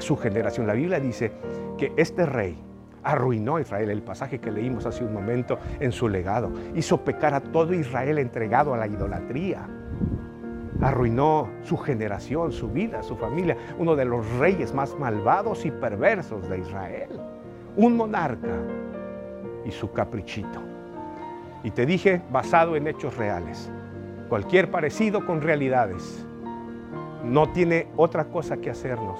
su generación. La Biblia dice que este rey arruinó a Israel, el pasaje que leímos hace un momento en su legado, hizo pecar a todo Israel entregado a la idolatría. Arruinó su generación, su vida, su familia, uno de los reyes más malvados y perversos de Israel. Un monarca y su caprichito. Y te dije, basado en hechos reales. Cualquier parecido con realidades no tiene otra cosa que hacernos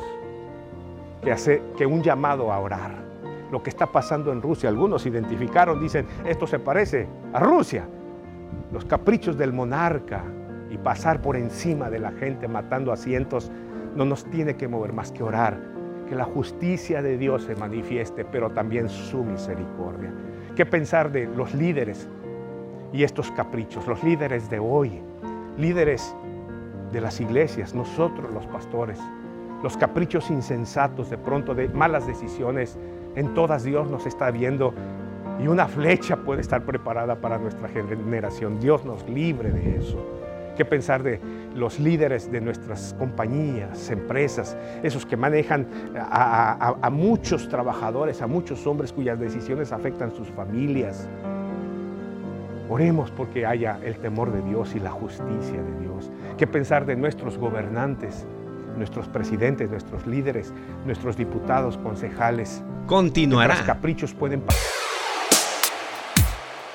que, hacer, que un llamado a orar. Lo que está pasando en Rusia, algunos identificaron, dicen, esto se parece a Rusia. Los caprichos del monarca y pasar por encima de la gente matando a cientos no nos tiene que mover más que orar. Que la justicia de Dios se manifieste, pero también su misericordia. ¿Qué pensar de los líderes y estos caprichos? Los líderes de hoy, líderes de las iglesias, nosotros los pastores, los caprichos insensatos de pronto de malas decisiones, en todas Dios nos está viendo y una flecha puede estar preparada para nuestra generación. Dios nos libre de eso. ¿Qué pensar de los líderes de nuestras compañías, empresas, esos que manejan a, muchos trabajadores, a muchos hombres cuyas decisiones afectan sus familias? Oremos porque haya el temor de Dios y la justicia de Dios. ¿Qué pensar de nuestros gobernantes? Nuestros presidentes, nuestros líderes, nuestros diputados, concejales. Continuará. Los caprichos pueden pasar.